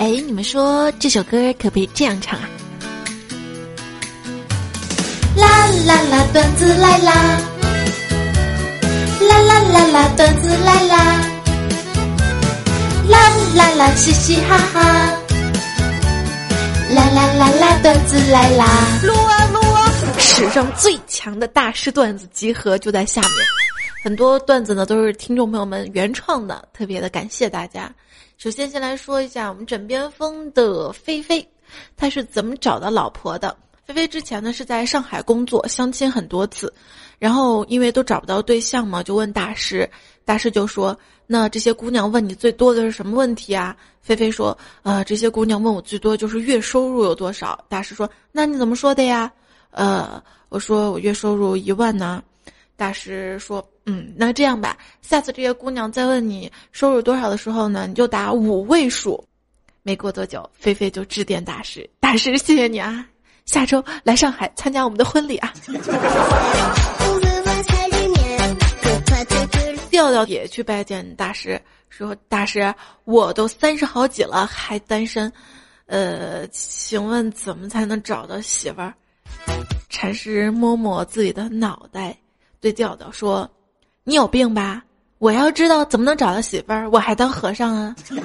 哎，你们说这首歌可不可以这样唱啊？啦啦啦，段子来啦！啦啦啦啦，段子来啦！啦啦啦，嘻嘻哈哈！啦啦啦啦，段子来啦！撸啊撸啊！史上最强的大师段子集合就在下面，很多段子呢都是听众朋友们原创的，特别的感谢大家。首先，先来说一下我们枕边风的菲菲，他是怎么找到老婆的？菲菲之前呢是在上海工作，相亲很多次，然后因为都找不到对象嘛，就问大师，大师就说：“那这些姑娘问你最多的是什么问题啊？”菲菲说：“呃，这些姑娘问我最多就是月收入有多少。”大师说：“那你怎么说的呀？”呃，我说我月收入一万呢。大师说：“嗯，那这样吧，下次这些姑娘再问你收入多少的时候呢，你就打五位数。”没过多久，菲菲就致电大师：“大师，谢谢你啊。”下周来上海参加我们的婚礼啊！调调也去拜见大师，说：“大师，我都三十好几了还单身，呃，请问怎么才能找到媳妇儿？”禅师摸摸自己的脑袋，对教导说：“你有病吧？我要知道怎么能找到媳妇儿，我还当和尚啊！”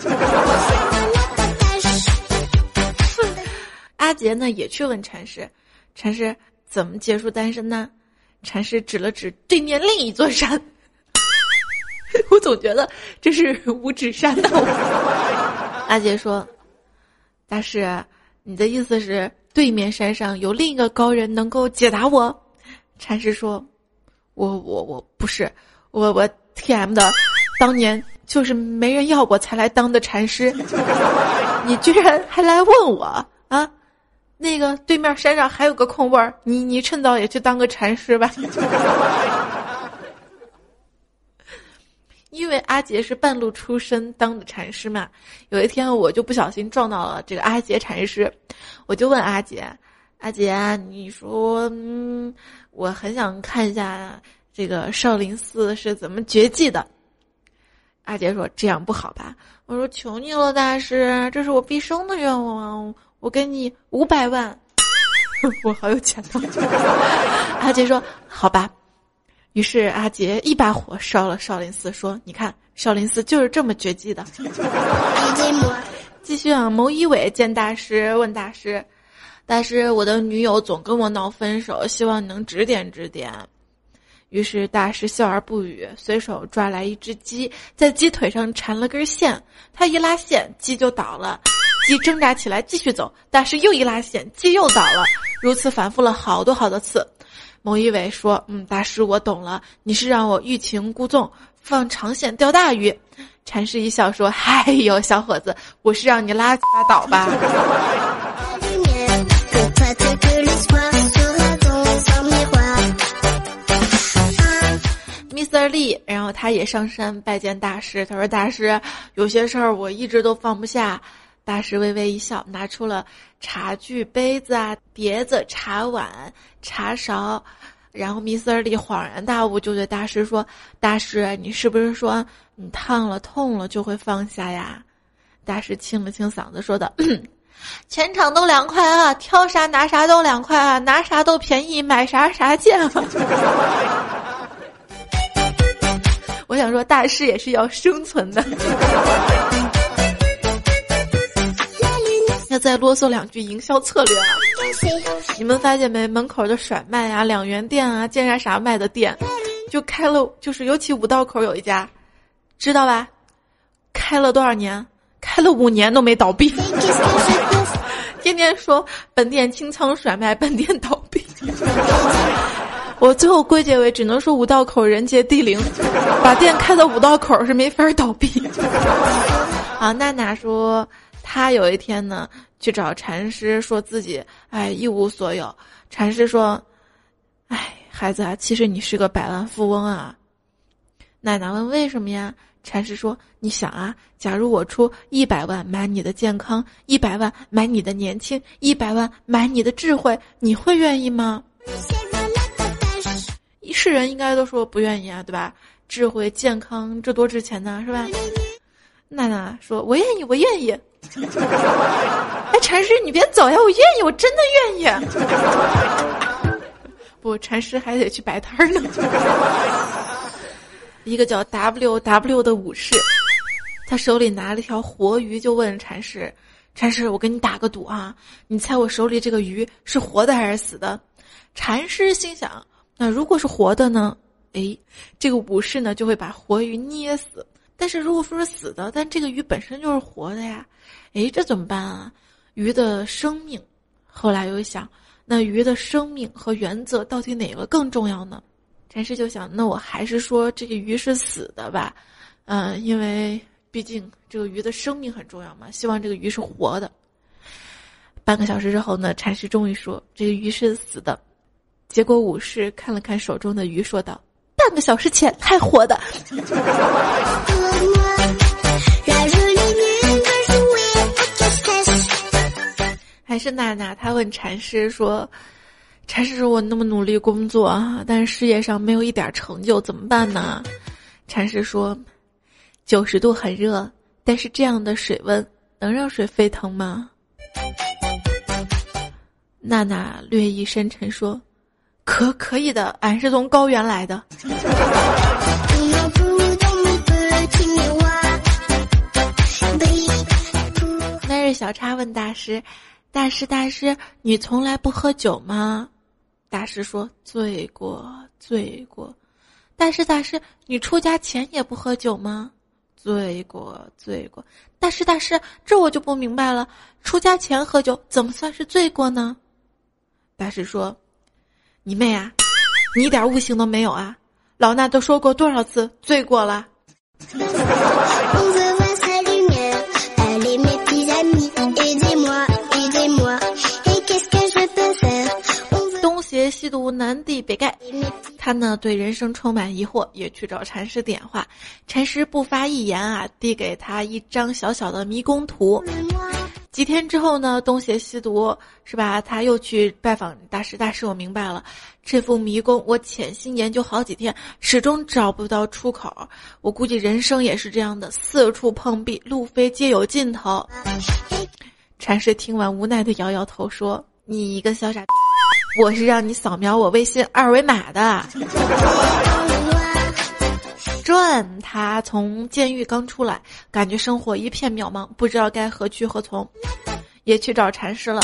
阿杰呢也去问禅师：“禅师怎么结束单身呢？”禅师指了指对面另一座山。我总觉得这是五指山呢。阿杰说：“大师，你的意思是对面山上有另一个高人能够解答我？”禅师说：“我我我不是我我 T M 的，当年就是没人要我才来当的禅师，你居然还来问我啊？”那个对面山上还有个空位儿，你你趁早也去当个禅师吧。因为阿杰是半路出身当的禅师嘛，有一天我就不小心撞到了这个阿杰禅师，我就问阿杰：“阿杰，你说，嗯，我很想看一下这个少林寺是怎么绝技的。”阿杰说：“这样不好吧？”我说：“求你了，大师，这是我毕生的愿望。”我给你五百万，我好有钱呢。阿杰说：“好吧。”于是阿杰一把火烧了少林寺，说：“你看，少林寺就是这么绝技的。”继续啊，牟一伟见大师，问大师：“大师，我的女友总跟我闹分手，希望你能指点指点。”于是大师笑而不语，随手抓来一只鸡，在鸡腿上缠了根线，他一拉线，鸡就倒了。鸡挣扎起来，继续走。大师又一拉线，鸡又倒了。如此反复了好多好多次。某一伟说：“嗯，大师，我懂了。你是让我欲擒故纵，放长线钓大鱼。”禅师一笑说：“嗨呦，小伙子，我是让你拉拉倒吧。” Mr. Lee，然后他也上山拜见大师。他说：“大师，有些事儿我一直都放不下。”大师微微一笑，拿出了茶具、杯子啊、碟子、茶碗、茶勺，然后 Mr. 李恍然大悟，就对大师说：“大师，你是不是说你烫了、痛了就会放下呀？”大师清了清嗓子，说道：“ 全场都凉快啊，挑啥拿啥都凉快啊，拿啥都便宜，买啥啥贱啊！” 我想说，大师也是要生存的。再啰嗦两句营销策略啊！你们发现没？门口的甩卖啊、两元店啊、见啥啥卖的店，就开了，就是尤其五道口有一家，知道吧？开了多少年？开了五年都没倒闭。天天说本店清仓甩卖，本店倒闭。我最后归结为只能说五道口人杰地灵，把店开到五道口是没法倒闭。啊，娜娜说。她有一天呢，去找禅师，说自己哎一无所有。禅师说：“哎，孩子啊，其实你是个百万富翁啊。”奶奶问：“为什么呀？”禅师说：“你想啊，假如我出一百万买你的健康，一百万买你的年轻，一百万买你的智慧，你会愿意吗？”世人应该都说不愿意啊，对吧？智慧、健康，这多值钱呢，是吧？娜娜说：“我愿意，我愿意。”哎，禅师你别走呀，我愿意，我真的愿意。不，禅师还得去摆摊儿呢。一个叫 W W 的武士，他手里拿了一条活鱼，就问禅师：“禅师，我跟你打个赌啊，你猜我手里这个鱼是活的还是死的？”禅师心想：“那如果是活的呢？哎，这个武士呢就会把活鱼捏死。但是如果说是死的，但这个鱼本身就是活的呀，哎，这怎么办啊？鱼的生命。后来又想，那鱼的生命和原则到底哪个更重要呢？”禅师就想，那我还是说这个鱼是死的吧，嗯，因为毕竟这个鱼的生命很重要嘛。希望这个鱼是活的。半个小时之后呢，禅师终于说这个鱼是死的。结果武士看了看手中的鱼，说道：“半个小时前还活的。”还是娜娜，她问禅师说。禅师说：“我那么努力工作啊，但是事业上没有一点成就，怎么办呢？”禅师说：“九十度很热，但是这样的水温能让水沸腾吗？”娜娜略一深沉说：“可可以的，俺是从高原来的。”那日小叉问大师：“大师大师，你从来不喝酒吗？”大师说：“醉过，醉过。”大师，大师，你出家前也不喝酒吗？醉过，醉过。大师，大师，这我就不明白了，出家前喝酒怎么算是醉过呢？大师说：“你妹啊，你一点悟性都没有啊！老衲都说过多少次醉过了。”西毒南帝北丐，他呢对人生充满疑惑，也去找禅师点化。禅师不发一言啊，递给他一张小小的迷宫图。几天之后呢，东邪西毒是吧？他又去拜访大师。大师，我明白了，这副迷宫我潜心研究好几天，始终找不到出口。我估计人生也是这样的，四处碰壁，路非皆有尽头。禅师听完，无奈的摇摇头说：“你一个小傻。”我是让你扫描我微信二维码的。转他从监狱刚出来，感觉生活一片渺茫，不知道该何去何从，也去找禅师了。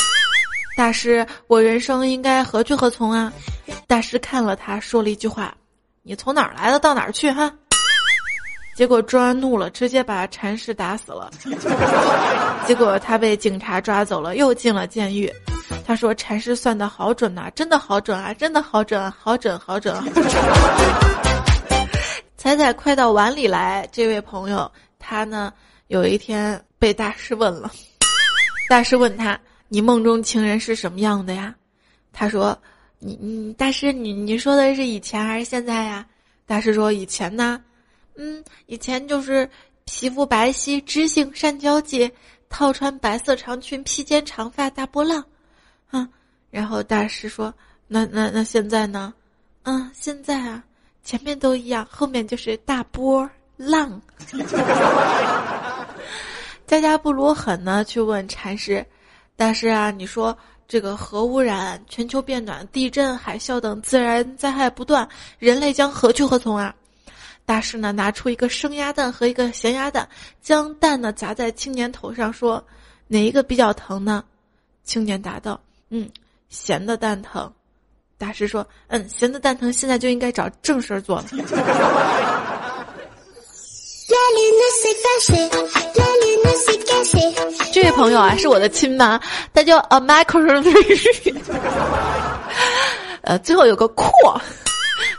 大师，我人生应该何去何从啊？大师看了他，说了一句话：“你从哪儿来的，到哪儿去？”哈。结果专怒了，直接把禅师打死了。结果他被警察抓走了，又进了监狱。他说：“禅师算的好准呐，真的好准啊，真的好准，好准，好准。”彩彩快到碗里来，这位朋友，他呢有一天被大师问了，大师问他：“你梦中情人是什么样的呀？”他说：“你你大师，你你说的是以前还是现在呀？”大师说：“以前呢，嗯，以前就是皮肤白皙，知性善交际，套穿白色长裙，披肩长发，大波浪。”然后大师说：“那那那现在呢？嗯，现在啊，前面都一样，后面就是大波浪。”家家不如狠呢，去问禅师：“大师啊，你说这个核污染、全球变暖、地震、海啸等自然灾害不断，人类将何去何从啊？”大师呢，拿出一个生鸭蛋和一个咸鸭蛋，将蛋呢砸在青年头上，说：“哪一个比较疼呢？”青年答道。嗯，闲的蛋疼。大师说：“嗯，闲的蛋疼，现在就应该找正事儿做了。”这位朋友啊，是我的亲妈，他叫 a m i c r o 呃，最后有个阔。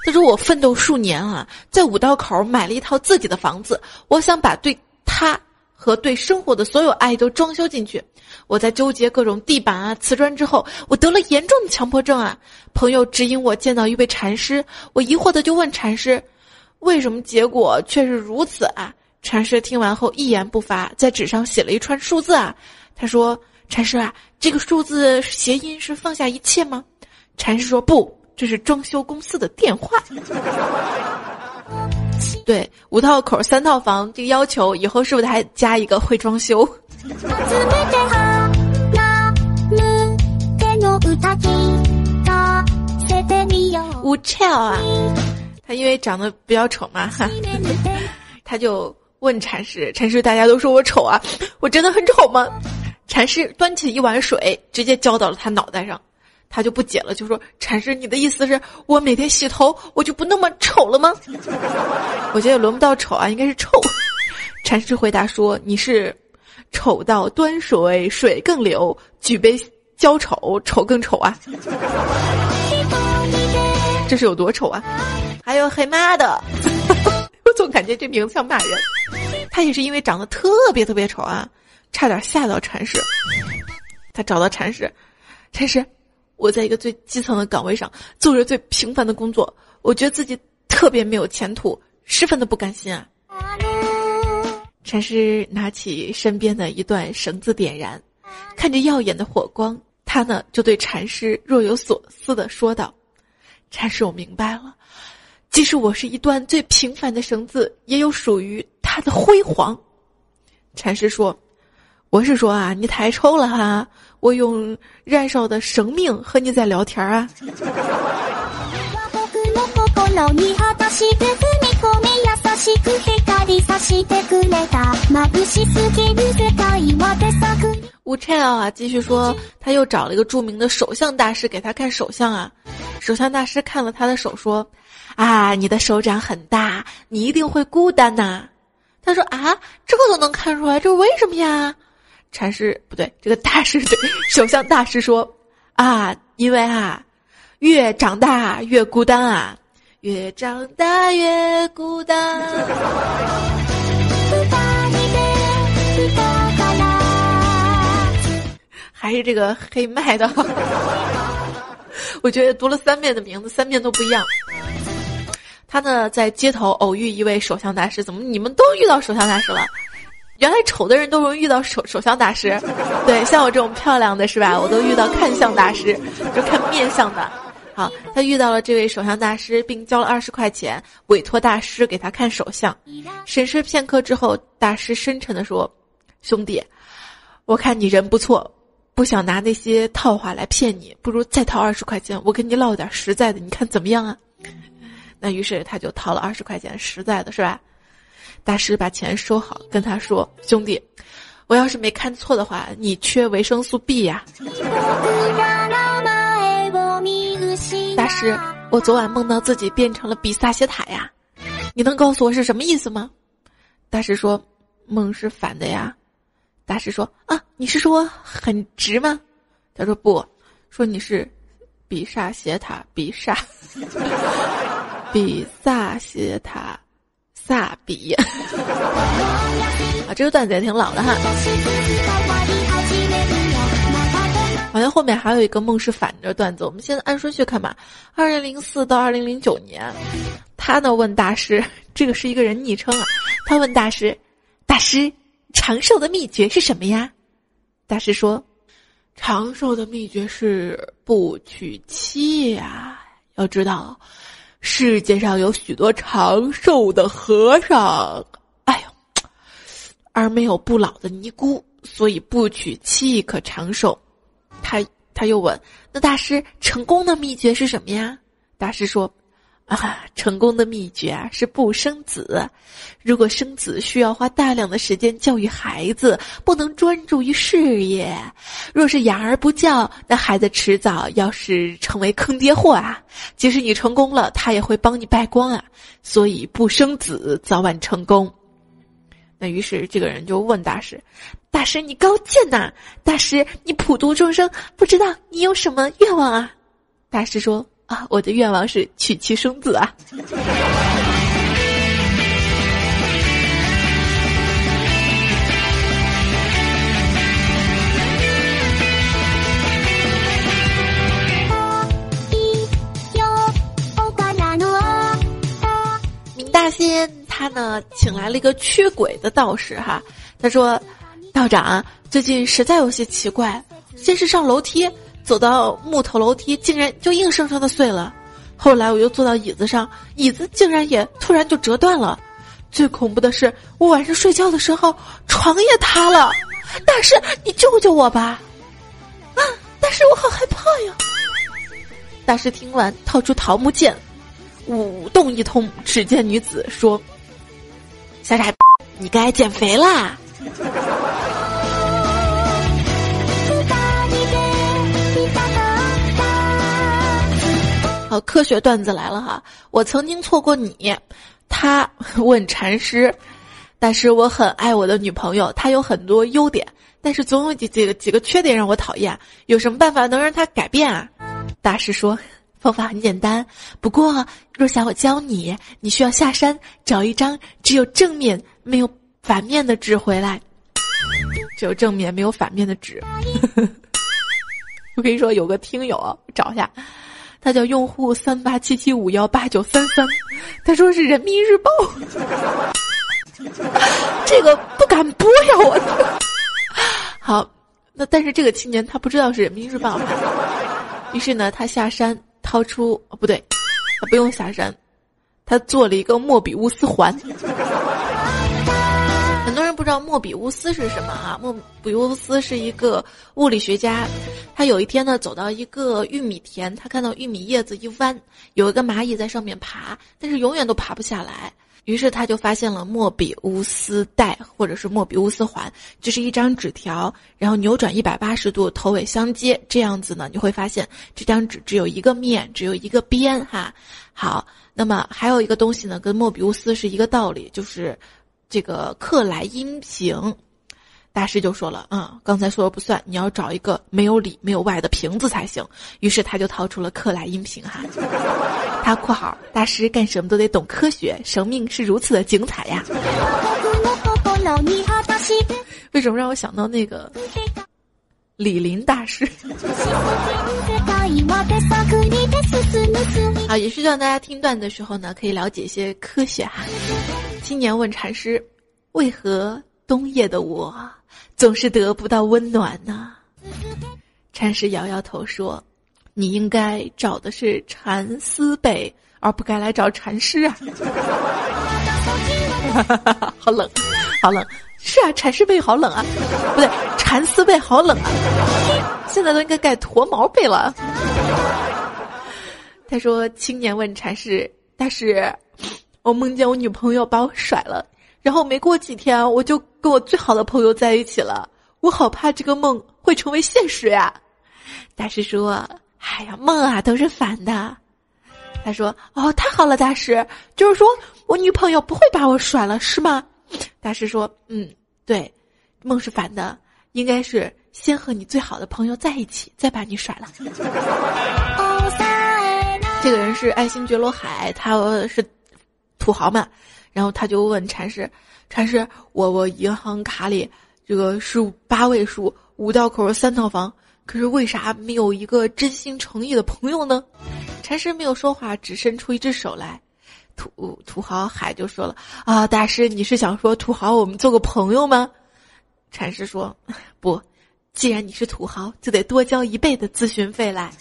他说：“我奋斗数年啊，在五道口买了一套自己的房子，我想把对他。”和对生活的所有爱都装修进去，我在纠结各种地板啊、瓷砖之后，我得了严重的强迫症啊！朋友指引我见到一位禅师，我疑惑的就问禅师：“为什么结果却是如此啊？”禅师听完后一言不发，在纸上写了一串数字啊。他说：“禅师啊，这个数字谐音是放下一切吗？”禅师说：“不，这是装修公司的电话。”对，五套口三套房，这个要求以后是不是还加一个会装修？吴超啊，他因为长得比较丑嘛，哈，他就问禅师：“禅师，大家都说我丑啊，我真的很丑吗？”禅师端起一碗水，直接浇到了他脑袋上，他就不解了，就说：“禅师，你的意思是我每天洗头，我就不那么丑了吗？”我觉得轮不到丑啊，应该是臭。禅师回答说：“你是丑到端水，水更流；举杯浇丑，丑更丑啊。”这是有多丑啊！还有黑妈的，我总感觉这名字像骂人。他也是因为长得特别特别丑啊，差点吓到禅师。他找到禅师，禅师，我在一个最基层的岗位上做着最平凡的工作，我觉得自己特别没有前途，十分的不甘心啊。禅师拿起身边的一段绳子点燃，看着耀眼的火光，他呢就对禅师若有所思的说道。禅师，我明白了，即使我是一段最平凡的绳子，也有属于它的辉煌。禅师说：“我是说啊，你太丑了哈！我用燃烧的生命和你在聊天啊。”吴超啊，继续说，他又找了一个著名的手相大师给他看手相啊。手相大师看了他的手，说：“啊，你的手掌很大，你一定会孤单呐。”他说：“啊，这个都能看出来，这为什么呀？”禅师不对，这个大师对首相大师说：“啊，因为啊，越长大越孤单啊，越长大越孤单。”还是这个黑麦的。我觉得读了三遍的名字，三遍都不一样。他呢，在街头偶遇一位首相大师，怎么你们都遇到首相大师了？原来丑的人都容易遇到手手相大师，对，像我这种漂亮的是吧？我都遇到看相大师，就看面相的。好，他遇到了这位手相大师，并交了二十块钱，委托大师给他看手相。审视片刻之后，大师深沉地说：“兄弟，我看你人不错。”不想拿那些套话来骗你，不如再掏二十块钱，我跟你唠点实在的，你看怎么样啊？那于是他就掏了二十块钱，实在的是吧？大师把钱收好，跟他说：“兄弟，我要是没看错的话，你缺维生素 B 呀。”大师，我昨晚梦到自己变成了比萨斜塔呀，你能告诉我是什么意思吗？大师说：“梦是反的呀。”大师说：“啊，你是说很直吗？”他说：“不，说你是比萨斜塔，比萨，比萨斜塔，萨比。”啊，这个段子也挺老的哈。好像后面还有一个梦是反着段子。我们现在按顺序看吧。二零零四到二零零九年，他呢问大师，这个是一个人昵称啊。他问大师：“大师。”长寿的秘诀是什么呀？大师说，长寿的秘诀是不娶妻呀。要知道，世界上有许多长寿的和尚，哎呦，而没有不老的尼姑，所以不娶妻可长寿。他他又问，那大师成功的秘诀是什么呀？大师说。啊，成功的秘诀啊是不生子。如果生子需要花大量的时间教育孩子，不能专注于事业。若是养而不教，那孩子迟早要是成为坑爹货啊！即使你成功了，他也会帮你败光啊！所以不生子，早晚成功。那于是这个人就问大师：“大师你高见呐！大师你普度众生，不知道你有什么愿望啊？”大师说。我的愿望是娶妻生子啊！明大仙他呢，请来了一个驱鬼的道士哈。他说：“道长，最近实在有些奇怪，先是上楼梯。”走到木头楼梯，竟然就硬生生的碎了。后来我又坐到椅子上，椅子竟然也突然就折断了。最恐怖的是，我晚上睡觉的时候，床也塌了。大师，你救救我吧！啊，大师，我好害怕呀！大师听完，掏出桃木剑，舞动一通。只见女子说：“小傻，你该减肥啦！”好，科学段子来了哈！我曾经错过你。他 问禅师：“大师，我很爱我的女朋友，她有很多优点，但是总有几几个几个缺点让我讨厌。有什么办法能让她改变啊？”大师说：“方法很简单，不过若想我教你，你需要下山找一张只有正面没有反面的纸回来。只有正面没有反面的纸。我跟你说，有个听友找一下。”他叫用户三八七七五幺八九三三，他说是人民日报，这个不敢播呀！我好，那但是这个青年他不知道是人民日报，于是呢，他下山掏出不对，他不用下山，他做了一个莫比乌斯环。莫比乌斯是什么啊？莫比乌斯是一个物理学家，他有一天呢走到一个玉米田，他看到玉米叶子一弯，有一个蚂蚁在上面爬，但是永远都爬不下来。于是他就发现了莫比乌斯带或者是莫比乌斯环，就是一张纸条，然后扭转一百八十度，头尾相接，这样子呢你会发现这张纸只有一个面，只有一个边哈。好，那么还有一个东西呢，跟莫比乌斯是一个道理，就是。这个克莱因瓶，大师就说了：“嗯，刚才说了不算，你要找一个没有里没有外的瓶子才行。”于是他就掏出了克莱因瓶，哈。他括号大师干什么都得懂科学，生命是如此的精彩呀。为什么让我想到那个李林大师？好，也是希望大家听段的时候呢，可以了解一些科学哈。青年问禅师：“为何冬夜的我总是得不到温暖呢？”禅师摇摇头说：“你应该找的是蚕丝被，而不该来找禅师啊！” 好冷，好冷！是啊，蚕丝被好冷啊，不对，蚕丝被好冷啊！现在都应该盖驼毛被了。他说：“青年问禅师，大师。”我梦见我女朋友把我甩了，然后没过几天我就跟我最好的朋友在一起了。我好怕这个梦会成为现实呀！大师说：“哎呀，梦啊都是反的。”他说：“哦，太好了，大师，就是说我女朋友不会把我甩了，是吗？”大师说：“嗯，对，梦是反的，应该是先和你最好的朋友在一起，再把你甩了。”这个人是爱新觉罗海，他是。土豪嘛，然后他就问禅师：“禅师，我我银行卡里这个是八位数，五道口三套房，可是为啥没有一个真心诚意的朋友呢？”禅师没有说话，只伸出一只手来。土土豪海就说了：“啊，大师，你是想说土豪我们做个朋友吗？”禅师说：“ 不，既然你是土豪，就得多交一倍的咨询费来。”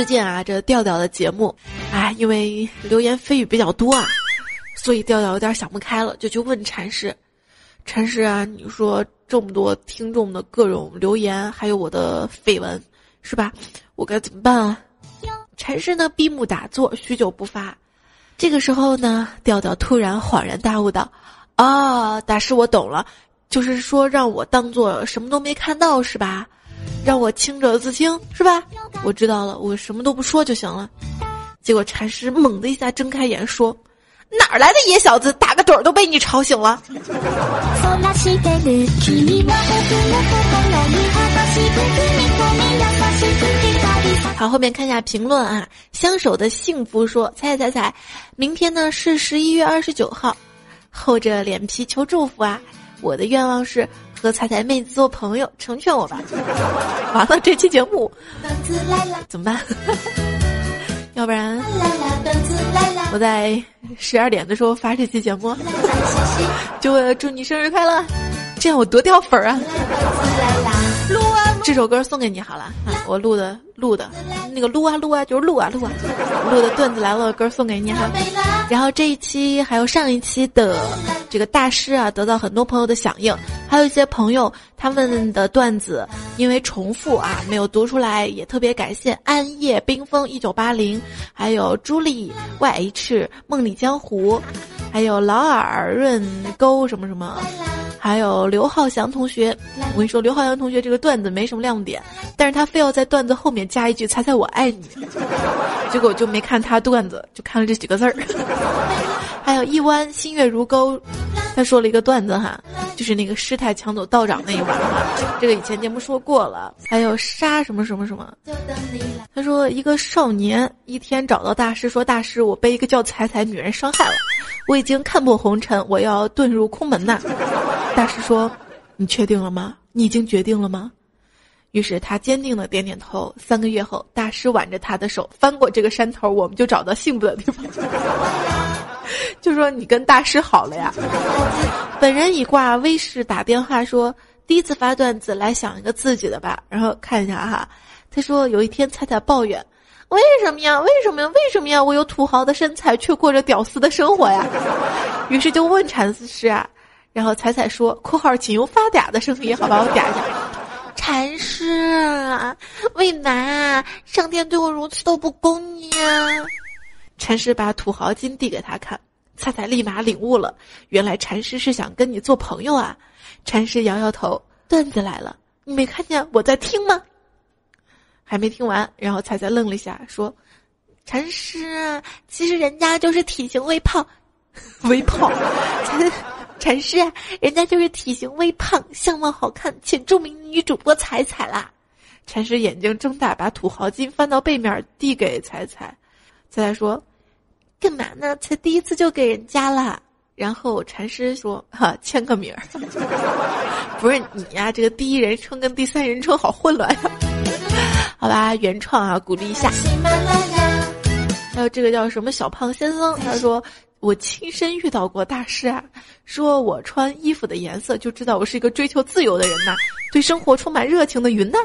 最近啊，这调调的节目，哎，因为流言蜚语比较多啊，所以调调有点想不开了，就去问禅师：“禅师啊，你说这么多听众的各种留言，还有我的绯闻，是吧？我该怎么办啊？”禅师呢，闭目打坐，许久不发。这个时候呢，调调突然恍然大悟道：“啊，大师，我懂了，就是说让我当做什么都没看到，是吧？”让我清者自清，是吧？我知道了，我什么都不说就行了。结果禅师猛的一下睁开眼说：“哪儿来的野小子，打个盹儿都被你吵醒了。”好，后面看一下评论啊。相守的幸福说：“猜猜猜，明天呢是十一月二十九号，厚着脸皮求祝福啊！我的愿望是。”和彩彩妹子做朋友，成全我吧。完了，这期节目怎么办？要不然我在十二点的时候发这期节目，就为了祝你生日快乐，这样我多掉粉儿啊！这首歌送给你好了，我录的录的，那个录啊录啊就是录啊录啊，录的段子来了，歌送给你哈。然后这一期还有上一期的这个大师啊，得到很多朋友的响应，还有一些朋友他们的段子因为重复啊没有读出来，也特别感谢暗夜冰封一九八零，还有朱莉 YH 梦里江湖，还有劳尔润沟什么什么。还有刘浩翔同学，我跟你说，刘浩翔同学这个段子没什么亮点，但是他非要在段子后面加一句“猜猜我爱你”，结果就没看他段子，就看了这几个字儿。还有一弯新月如钩，他说了一个段子哈，就是那个师太抢走道长那一晚哈，这个以前节目说过了。还有杀什么什么什么，他说一个少年一天找到大师说：“大师，我被一个叫彩彩女人伤害了，我已经看破红尘，我要遁入空门呐。”大师说：“你确定了吗？你已经决定了吗？”于是他坚定的点点头。三个月后，大师挽着他的手翻过这个山头，我们就找到幸福的地方。就说你跟大师好了呀。本人已挂微视打电话说：“第一次发段子，来想一个自己的吧。”然后看一下哈，他说有一天菜菜抱怨：“为什么呀？为什么呀？为什么呀？我有土豪的身材，却过着屌丝的生活呀？” 于是就问禅师啊。然后彩彩说：“（括号请用发嗲的声音，好吧，我嗲一下。）禅师，啊为难，上天对我如此的不公义啊！禅师把土豪金递给他看，彩彩立马领悟了，原来禅师是想跟你做朋友啊！禅师摇摇头，段子来了，你没看见我在听吗？还没听完，然后彩彩愣了一下，说：“禅师，其实人家就是体型微胖，微胖。”禅师，人家就是体型微胖，相貌好看，且著名女主播彩彩啦。禅师眼睛睁大，把土豪金翻到背面递给彩彩。彩彩说：“干嘛呢？才第一次就给人家了。”然后禅师说：“哈，签个名儿。”不是你呀，这个第一人称跟第三人称好混乱呀。好吧，原创啊，鼓励一下。还有这个叫什么小胖先生，他说。我亲身遇到过大师啊，说我穿衣服的颜色就知道我是一个追求自由的人呐，对生活充满热情的云呐。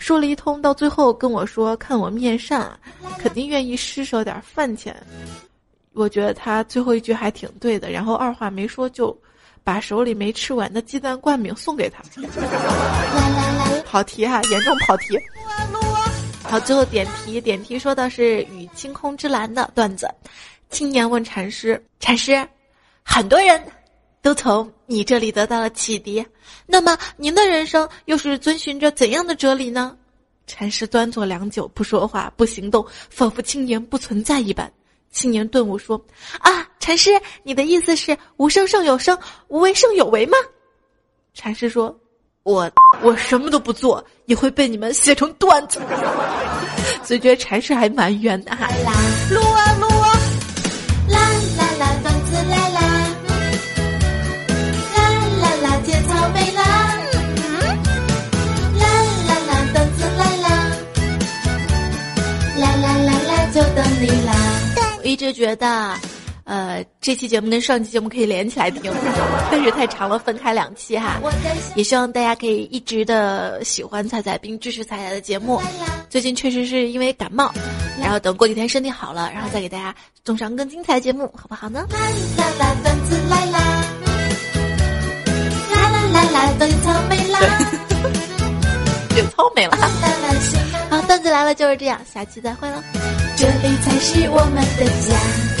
说了一通，到最后跟我说看我面善，肯定愿意施舍点饭钱。我觉得他最后一句还挺对的，然后二话没说就把手里没吃完的鸡蛋灌饼送给他。跑题哈，严重跑题。好，最后点题，点题说的是与清空之蓝的段子。青年问禅师：“禅师，很多人都从你这里得到了启迪，那么您的人生又是遵循着怎样的哲理呢？”禅师端坐良久，不说话，不行动，仿佛青年不存在一般。青年顿悟说：“啊，禅师，你的意思是无生胜有生，无为胜有为吗？”禅师说：“我我什么都不做，也会被你们写成段子。”所以觉得禅师还蛮冤的哈。直觉得，呃，这期节目跟上期节目可以连起来听，但是太长了，分开两期哈。也希望大家可以一直的喜欢彩彩，并支持彩彩的节目。最近确实是因为感冒，然后等过几天身体好了，然后再给大家送上更精彩的节目，好不好呢？啦啦啦，段子来啦！啦啦啦啦，等草莓啦！有草莓了。好，段子来了就是这样，下期再会了。这里才是我们的家。